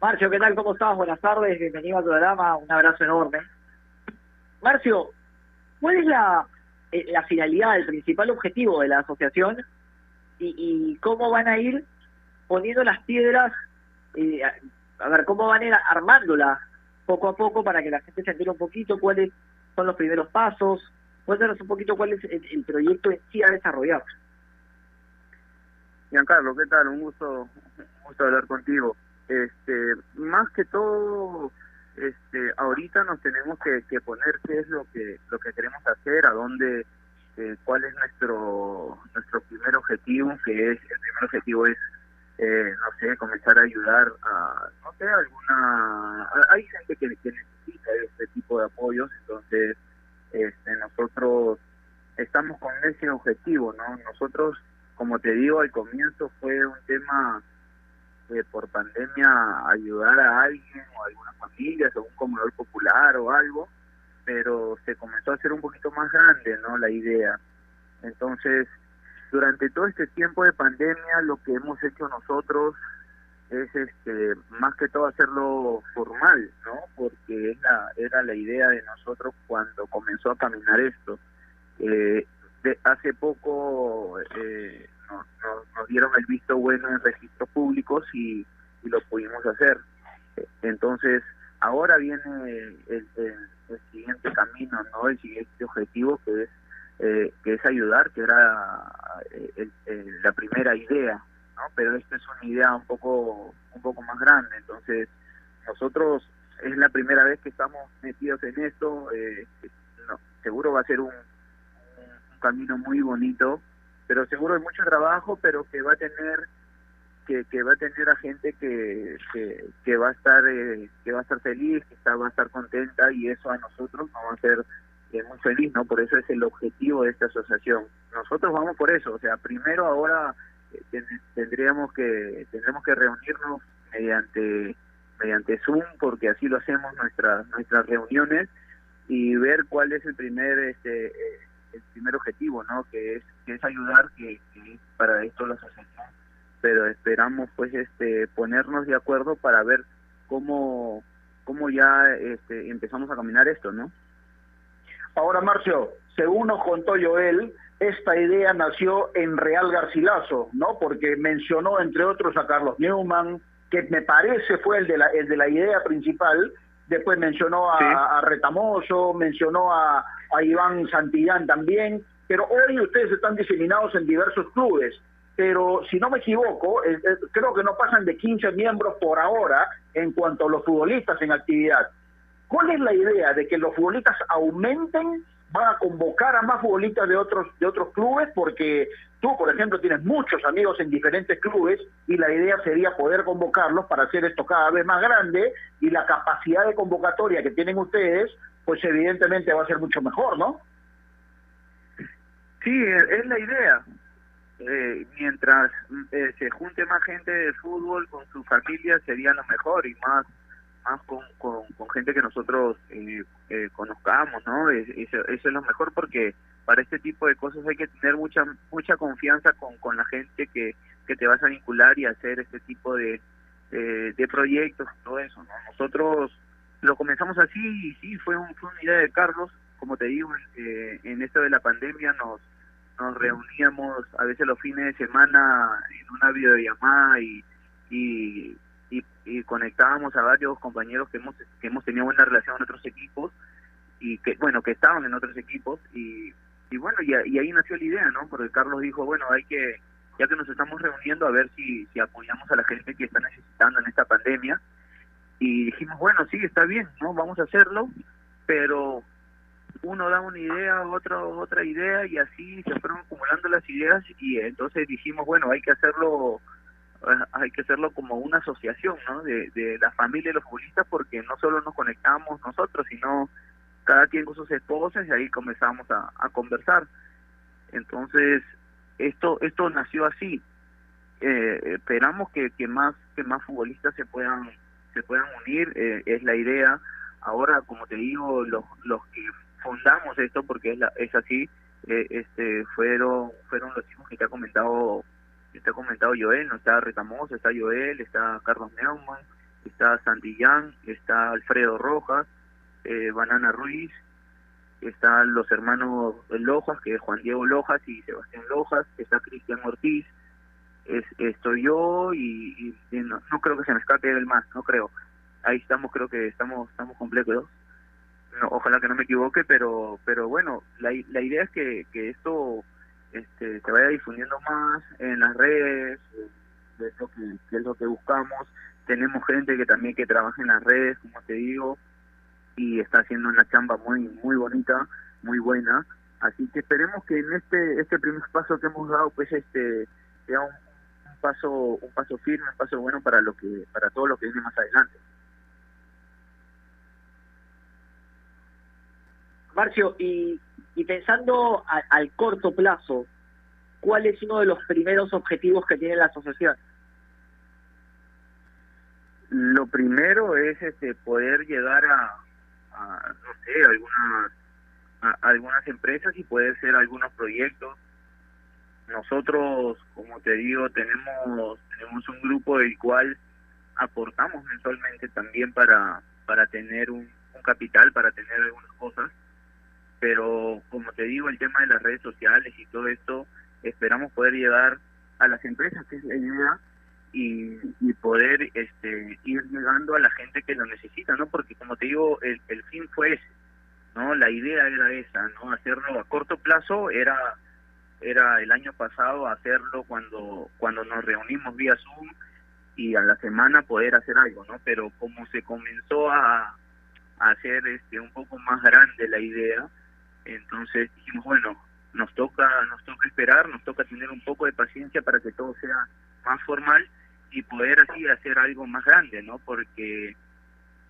Marcio, ¿qué tal? ¿Cómo estás? Buenas tardes, bienvenido al programa, un abrazo enorme. Marcio, ¿Cuál es la, eh, la finalidad, el principal objetivo de la asociación y, cómo van a ir poniendo las piedras, eh, a, ver, cómo van a ir armándola poco a poco para que la gente se entere un poquito cuáles son los primeros pasos? Cuéntanos un poquito cuál es el, proyecto en sí a desarrollar. Giancarlo, ¿qué tal? Un gusto, un gusto hablar contigo. Este, más que todo, este, ahorita nos tenemos que, que poner qué es lo que lo que queremos hacer, a dónde, eh, cuál es nuestro nuestro primer objetivo, que es el primer objetivo es eh, no sé, comenzar a ayudar a, no sé, alguna... Hay gente que, que necesita este tipo de apoyos, entonces este, nosotros estamos con ese objetivo, ¿no? Nosotros, como te digo, al comienzo fue un tema de por pandemia ayudar a alguien o a alguna familia, o un comedor popular o algo, pero se comenzó a hacer un poquito más grande, ¿no? La idea. Entonces, durante todo este tiempo de pandemia lo que hemos hecho nosotros es este más que todo hacerlo formal no porque es era la idea de nosotros cuando comenzó a caminar esto eh, de, hace poco eh, nos dieron el visto bueno en registros públicos y, y lo pudimos hacer. Entonces ahora viene el, el siguiente camino no el siguiente objetivo que es eh, que es ayudar, que era eh, la primera idea, ¿no? Pero esta es una idea un poco, un poco más grande, entonces nosotros es la primera vez que estamos metidos en esto, eh, no, seguro va a ser un, un, camino muy bonito, pero seguro hay mucho trabajo, pero que va a tener que, que va a tener a gente que, que, va a estar que va a estar feliz, que está, va a estar contenta y eso a nosotros nos va a hacer es muy feliz, ¿no? Por eso es el objetivo de esta asociación. Nosotros vamos por eso, o sea, primero ahora eh, tendríamos que tendremos que reunirnos mediante mediante Zoom porque así lo hacemos nuestras nuestras reuniones y ver cuál es el primer este eh, el primer objetivo, ¿no? Que es que es ayudar que, para esto la asociación, pero esperamos pues este ponernos de acuerdo para ver cómo cómo ya este empezamos a caminar esto, ¿no? Ahora, Marcio, según nos contó Joel, esta idea nació en Real Garcilaso, ¿no? Porque mencionó, entre otros, a Carlos Newman, que me parece fue el de la, el de la idea principal, después mencionó a, Retamoso, mencionó a, Iván Santillán también, pero hoy ustedes están diseminados en diversos clubes, pero si no me equivoco, eh, eh, creo que no pasan de 15 miembros por ahora en cuanto a los futbolistas en actividad. ¿Cuál es la idea de que los futbolistas aumenten? ¿Van a convocar a más futbolistas de otros de otros clubes? Porque tú, por ejemplo, tienes muchos amigos en diferentes clubes y la idea sería poder convocarlos para hacer esto cada vez más grande y la capacidad de convocatoria que tienen ustedes, pues evidentemente va a ser mucho mejor, ¿no? Sí, es la idea. Eh, mientras eh, se junte más gente de fútbol con su familia sería lo mejor y más más con, con, gente que nosotros eh, eh, conozcamos, ¿no? Eso, es lo mejor porque para este tipo de cosas hay que tener mucha mucha confianza con, con la gente que, que te vas a vincular y hacer este tipo de, de proyectos y todo eso, ¿no? Nosotros lo comenzamos así y sí, fue, un, fue una idea de Carlos, como te digo, eh, en esto de la pandemia nos nos reuníamos a veces los fines de semana en una videollamada y, y y, conectábamos a varios compañeros que hemos que hemos tenido buena relación en otros equipos y que bueno que estaban en otros equipos y, y bueno y, ahí nació la idea no porque Carlos dijo bueno hay que ya que nos estamos reuniendo a ver si si apoyamos a la gente que está necesitando en esta pandemia y dijimos bueno sí está bien no vamos a hacerlo pero uno da una idea otro otra idea y así se fueron acumulando las ideas y entonces dijimos bueno hay que hacerlo hay que hacerlo como una asociación ¿no? de, de la familia de los futbolistas porque no solo nos conectamos nosotros, sino cada quien con sus esposas y ahí comenzamos a, a conversar. Entonces, esto esto nació así. Eh, esperamos que, que más que más futbolistas se puedan se puedan unir, eh, es la idea. Ahora, como te digo, los, los que fundamos esto, porque es, la, es así, eh, este fueron fueron los hijos que te ha comentado está comentado Joel, no está Retamoso, está Joel, está Carlos Neumann, está Santillán, está Alfredo Rojas, eh, Banana Ruiz, están los hermanos Lojas, que es Juan Diego Lojas y Sebastián Lojas, está Cristian Ortiz, es, estoy yo y, no, creo que se me escape el más, no creo. Ahí estamos, creo que estamos estamos completos. Ojalá que no me equivoque, pero pero bueno, la, la idea es que, que esto este, se vaya difundiendo más en las redes, de lo que, es lo que buscamos. Tenemos gente que también que trabaja en las redes, como te digo, y está haciendo una chamba muy muy bonita, muy buena. Así que esperemos que en este este primer paso que hemos dado, pues este sea un, paso un paso firme, un paso bueno para lo que para todo lo que viene más adelante. Marcio, y, y pensando al corto plazo, ¿cuál es uno de los primeros objetivos que tiene la asociación? Lo primero es este poder llegar a, no sé, algunas a, algunas empresas y puede ser algunos proyectos. Nosotros, como te digo, tenemos tenemos un grupo del cual aportamos mensualmente también para para tener un capital, para tener algunas cosas. Pero como te digo, el tema de las redes sociales y todo esto, esperamos poder llegar a las empresas, que es la idea, y, poder este, ir llegando a la gente que lo necesita, ¿no? Porque como te digo, el, el fin fue ese, ¿no? La idea era esa, ¿no? Hacerlo a corto plazo era era el año pasado hacerlo cuando cuando nos reunimos vía Zoom y a la semana poder hacer algo, ¿no? Pero como se comenzó a, a hacer este un poco más grande la idea, entonces dijimos, bueno, nos toca nos toca esperar, nos toca tener un poco de paciencia para que todo sea más formal y poder así hacer algo más grande, ¿no? Porque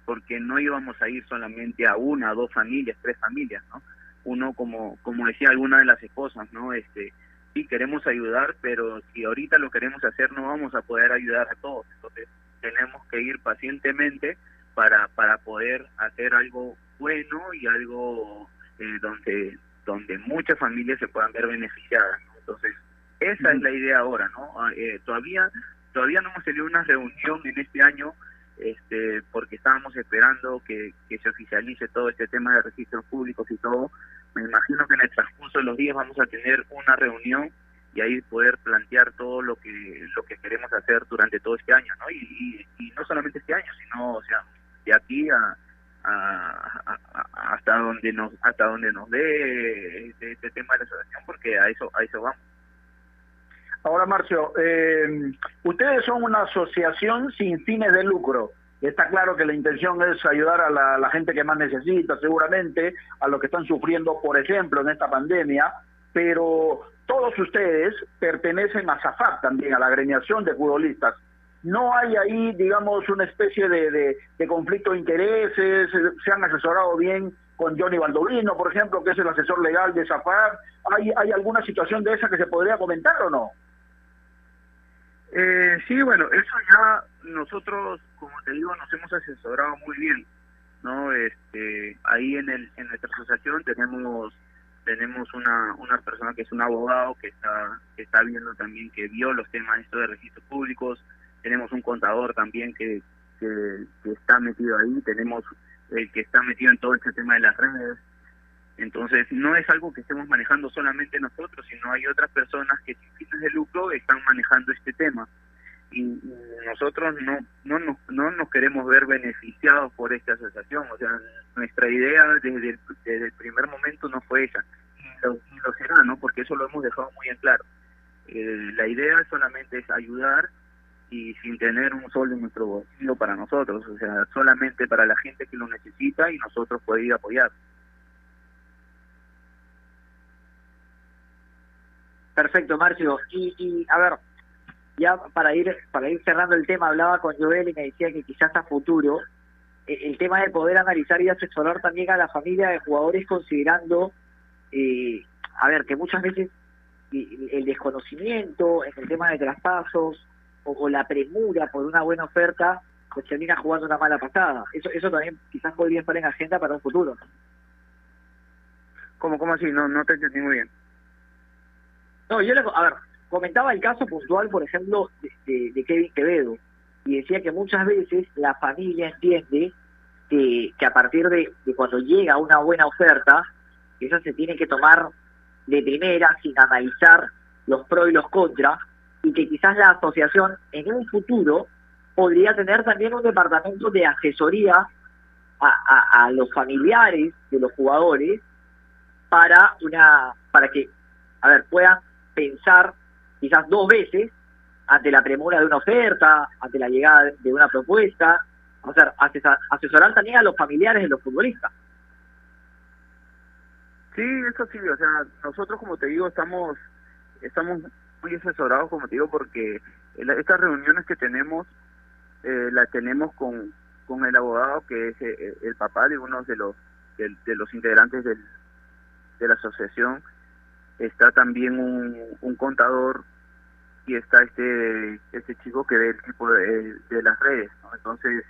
porque no íbamos a ir solamente a una, dos familias, tres familias, ¿no? Uno como como decía alguna de las esposas, ¿no? Este sí queremos ayudar, pero si ahorita lo queremos hacer no vamos a poder ayudar a todos, entonces tenemos que ir pacientemente para para poder hacer algo bueno y algo eh, donde donde muchas familias se puedan ver beneficiadas, ¿no? Entonces esa es la idea ahora, ¿no? Ah, eh, todavía todavía no hemos tenido una reunión en este año este, porque estábamos esperando que, que se oficialice todo este tema de registros públicos y todo. Me imagino que en el transcurso de los días vamos a tener una reunión y ahí poder plantear todo lo que lo que queremos hacer durante todo este año, ¿no? Y, y, no solamente este año, sino, o sea, de aquí a, hasta donde nos hasta donde nos dé este, este tema de la asociación, porque a eso a eso vamos. Ahora, Marcio, eh, ustedes son una asociación sin fines de lucro. Está claro que la intención es ayudar a la, gente que más necesita, seguramente, a los que están sufriendo, por ejemplo, en esta pandemia, pero todos ustedes pertenecen a SAFAP también, a la agremiación de futbolistas. No hay ahí, digamos, una especie de, de conflicto de intereses, se han asesorado bien con Johnny Baldovino, por ejemplo, que es el asesor legal de SAFAP. ¿Hay, ¿Hay alguna situación de esa que se podría comentar o no? Eh, sí, bueno, eso ya nosotros, como te digo, nos hemos asesorado muy bien, ¿no? Este, ahí en el en nuestra asociación tenemos tenemos una una persona que es un abogado que está que está viendo también que vio los temas esto de registros públicos, tenemos un contador también que, que, está metido ahí, tenemos el que está metido en todo este tema de las redes, entonces, no es algo que estemos manejando solamente nosotros, sino hay otras personas que sin fines de lucro están manejando este tema. Y, nosotros no, no, nos, no nos queremos ver beneficiados por esta asociación. O sea, nuestra idea desde el, desde el primer momento no fue esa. Y lo, lo será, ¿no? Porque eso lo hemos dejado muy en claro. Eh, la idea solamente es ayudar y sin tener un sol en nuestro bolsillo para nosotros, o sea, solamente para la gente que lo necesita y nosotros poder ir apoyar. Perfecto, Marcio. Y, y a ver, ya para ir para ir cerrando el tema, hablaba con Joel y me decía que quizás a futuro eh, el tema de poder analizar y asesorar también a la familia de jugadores considerando, eh, a ver, que muchas veces el desconocimiento en el tema de traspasos o, la premura por una buena oferta pues termina jugando una mala pasada. Eso eso también quizás podría estar en agenda para un futuro. ¿Cómo, cómo así? No, no te entendí muy bien. No, yo le, a ver, comentaba el caso puntual, por ejemplo, de, de, Kevin Quevedo, y decía que muchas veces la familia entiende que, que a partir de, de, cuando llega una buena oferta, esa se tiene que tomar de primera, sin analizar los pros y los contras, y que quizás la asociación en un futuro podría tener también un departamento de asesoría a, a, los familiares de los jugadores para una para que a ver puedan pensar quizás dos veces ante la premura de una oferta, ante la llegada de una propuesta, o sea, asesorar también a los familiares de los futbolistas. Sí, eso sí, o sea, nosotros como te digo estamos estamos muy asesorados, como te digo, porque estas reuniones que tenemos eh, las tenemos con, con el abogado que es eh, el papá de uno de los de, los integrantes del, de la asociación. Está también un, un contador y está este este chico que ve el tipo de, de las redes entonces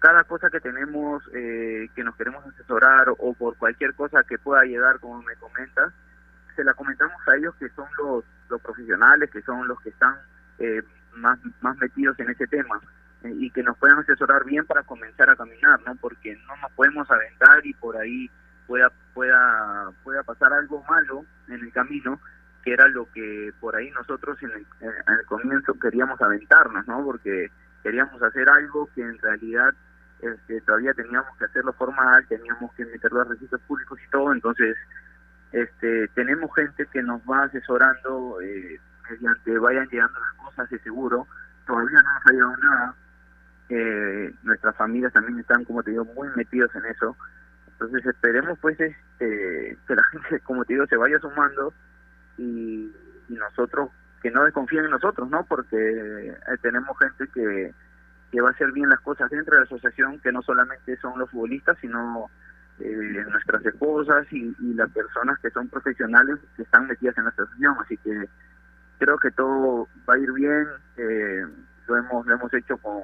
cada cosa que tenemos eh, que nos queremos asesorar o por cualquier cosa que pueda llegar como me comentas se la comentamos a ellos que son los los profesionales que son los que están eh, más más metidos en ese tema y que nos puedan asesorar bien para comenzar a caminar, ¿no? Porque no nos podemos aventar y por ahí pueda pueda pueda pasar algo malo en el camino, que era lo que por ahí nosotros en el, en el comienzo queríamos aventarnos, ¿no? Porque queríamos hacer algo que en realidad este, todavía teníamos que hacerlo formal, teníamos que meterlo a registros públicos y todo, entonces este tenemos gente que nos va asesorando eh, mediante vayan llegando las cosas de seguro, todavía no nos ha llegado nada, eh, nuestras familias también están, como te digo, muy metidos en eso. Entonces esperemos pues este, que la gente, como te digo, se vaya sumando y, nosotros, que no desconfíen en nosotros, ¿no? Porque eh, tenemos gente que, que va a hacer bien las cosas dentro de la asociación, que no solamente son los futbolistas, sino eh, nuestras esposas y, y, las personas que son profesionales que están metidas en la asociación. Así que creo que todo va a ir bien. Eh, lo hemos lo hemos hecho con,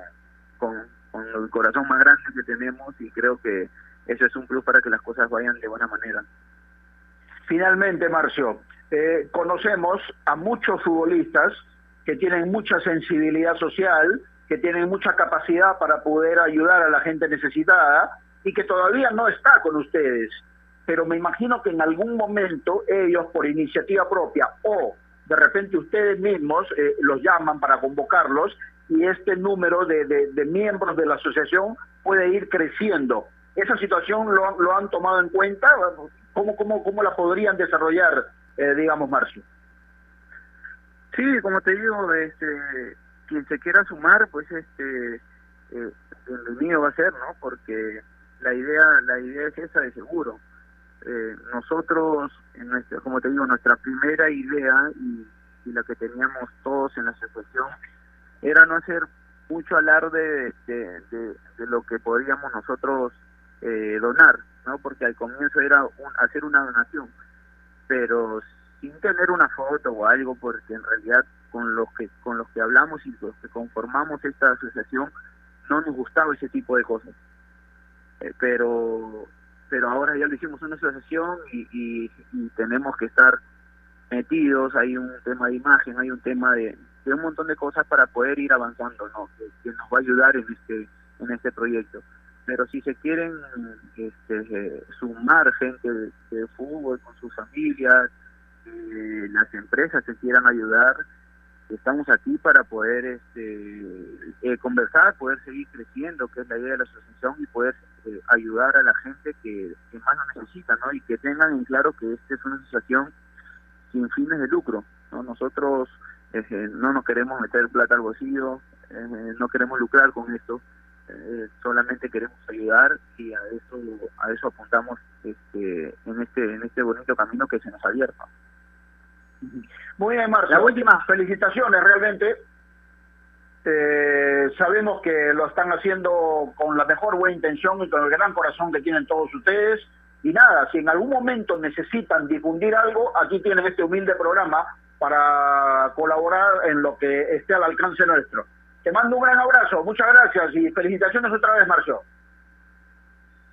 con, el corazón más grande que tenemos y creo que eso es un plus para que las cosas vayan de buena manera. Finalmente, Marcio, eh, conocemos a muchos futbolistas que tienen mucha sensibilidad social, que tienen mucha capacidad para poder ayudar a la gente necesitada y que todavía no está con ustedes. Pero me imagino que en algún momento ellos, por iniciativa propia o de repente ustedes mismos eh, los llaman para convocarlos y este número de, de, miembros de la asociación puede ir creciendo. ¿Esa situación lo, lo han tomado en cuenta? ¿Cómo, cómo, cómo la podrían desarrollar, eh, digamos, Marcio? Sí, como te digo, este, quien se quiera sumar, pues este, eh, bienvenido va a ser, ¿no? Porque la idea, la idea es esa de seguro. Eh, nosotros, en nuestra, como te digo, nuestra primera idea y, la que teníamos todos en la asociación era no hacer mucho alarde de, de, lo que podríamos nosotros eh, donar, ¿no? Porque al comienzo era hacer una donación, pero sin tener una foto o algo, porque en realidad con los que con los que hablamos y los que conformamos esta asociación no nos gustaba ese tipo de cosas. Eh, pero pero ahora ya lo hicimos una asociación y, y tenemos que estar metidos, hay un tema de imagen, hay un tema de, un montón de cosas para poder ir avanzando, ¿no? Que, nos va a ayudar en este en este proyecto. Pero si se quieren este, sumar gente de, fútbol con sus familias, eh, las empresas que quieran ayudar, estamos aquí para poder este, eh, conversar, poder seguir creciendo, que es la idea de la asociación, y poder eh, ayudar a la gente que, que, más lo necesita, ¿no? Y que tengan en claro que esta es una asociación sin fines de lucro, ¿no? Nosotros eh, no nos queremos meter plata al bolsillo, eh, no queremos lucrar con esto, eh, solamente queremos ayudar y a eso a eso apuntamos este, en este en este bonito camino que se nos ha abierto. Muy bien, Marcio. La última, felicitaciones realmente. Sabemos que lo están haciendo con la mejor buena intención y con el gran corazón que tienen todos ustedes. Y nada, si en algún momento necesitan difundir algo, aquí tienen este humilde programa para colaborar en lo que esté al alcance nuestro. Te mando un gran abrazo, muchas gracias y felicitaciones otra vez, Marcio.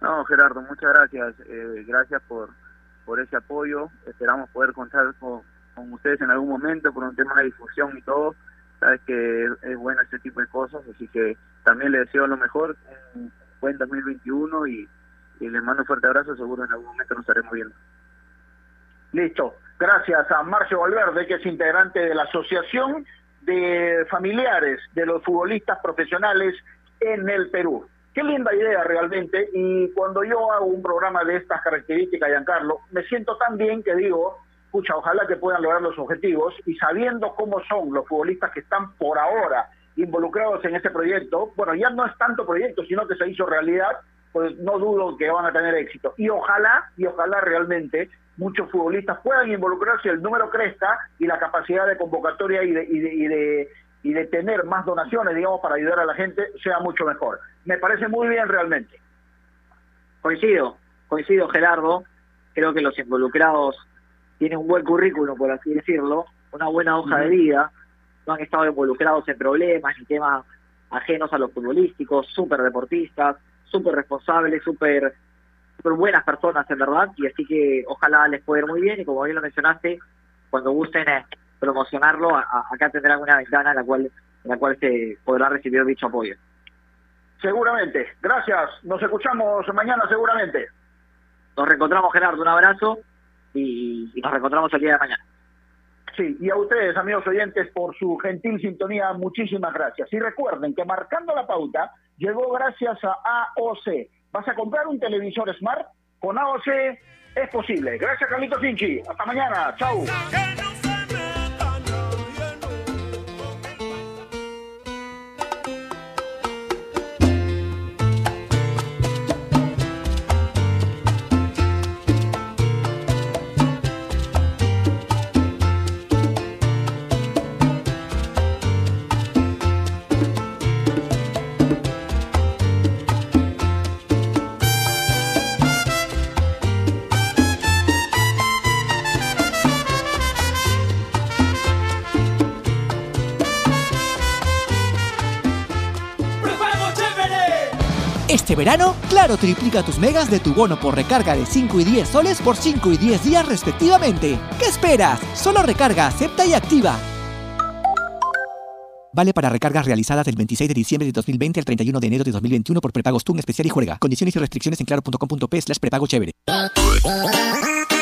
No, Gerardo, muchas gracias. Eh, gracias por, por ese apoyo. Esperamos poder contar con, ustedes en algún momento por un tema de difusión y todo. Sabes que es, bueno este tipo de cosas, así que también le deseo lo mejor en buen 2021 y, y mando un fuerte abrazo. Seguro en algún momento nos estaremos viendo. Listo. Gracias a Marcio Valverde, que es integrante de la Asociación de Familiares de los Futbolistas Profesionales en el Perú. Qué linda idea realmente. Y cuando yo hago un programa de estas características, Giancarlo, me siento tan bien que digo, ojalá que puedan lograr los objetivos y sabiendo cómo son los futbolistas que están por ahora involucrados en este proyecto, bueno, ya no es tanto proyecto, sino que se hizo realidad, pues no dudo que van a tener éxito. Y ojalá, y ojalá realmente muchos futbolistas puedan involucrarse, el número crezca y la capacidad de convocatoria y de, y de, y de, y de tener más donaciones, digamos, para ayudar a la gente sea mucho mejor. Me parece muy bien realmente. Coincido, coincido Gerardo, creo que los involucrados tienen un buen currículum, por así decirlo, una buena hoja de vida, no han estado involucrados en problemas ni temas ajenos a los futbolísticos, súper deportistas, súper responsables, súper buenas personas en verdad, y así que ojalá les pueda ir muy bien y como bien lo mencionaste, cuando gusten eh, promocionarlo, acá tendrán una ventana en la cual en la cual se podrá recibir dicho apoyo. Seguramente, gracias, nos escuchamos mañana seguramente. Nos reencontramos Gerardo, un abrazo y, y nos reencontramos el día de mañana. Sí, y a ustedes, amigos oyentes, por su gentil sintonía, muchísimas gracias. Y recuerden que marcando la pauta llegó gracias a AOC. ¿Vas a comprar un televisor Smart? Con AOC es posible. Gracias, Carlitos Finchi. Hasta mañana. Chau. Este verano, Claro triplica tus megas de tu bono por recarga de 5 y 10 soles por 5 y 10 días respectivamente. ¿Qué esperas? Solo recarga, acepta y activa. Vale para recargas realizadas del 26 de diciembre de 2020 al 31 de enero de 2021 por prepagos TUN especial y juega. Condiciones y restricciones en claro.com.p slash prepago chévere.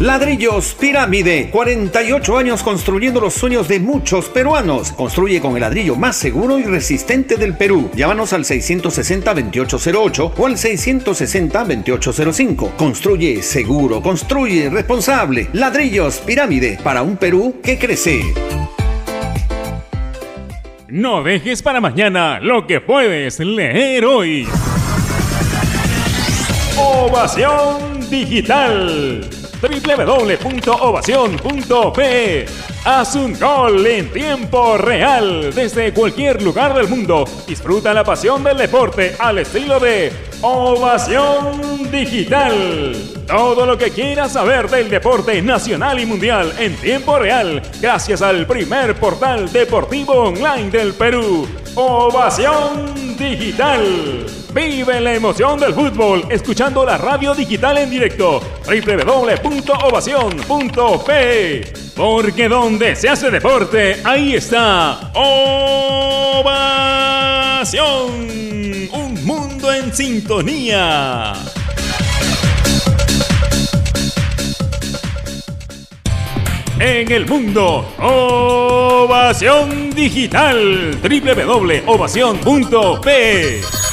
Ladrillos Pirámide, 48 años construyendo los sueños de muchos peruanos. Construye con el ladrillo más seguro y resistente del Perú. Llámanos al 660-2808 o al 660-2805. Construye seguro, construye responsable. Ladrillos Pirámide, para un Perú que crece. No dejes para mañana lo que puedes leer hoy. Ovación Digital www.ovación.pe. Haz un gol en tiempo real desde cualquier lugar del mundo. Disfruta la pasión del deporte al estilo de Ovación Digital. Todo lo que quieras saber del deporte nacional y mundial en tiempo real, gracias al primer portal deportivo online del Perú. Ovación Digital. Vive la emoción del fútbol escuchando la radio digital en directo. www.ovacion.p Porque donde se hace deporte, ahí está Ovación. Un mundo en sintonía. En el mundo, Ovación Digital. www.ovación.p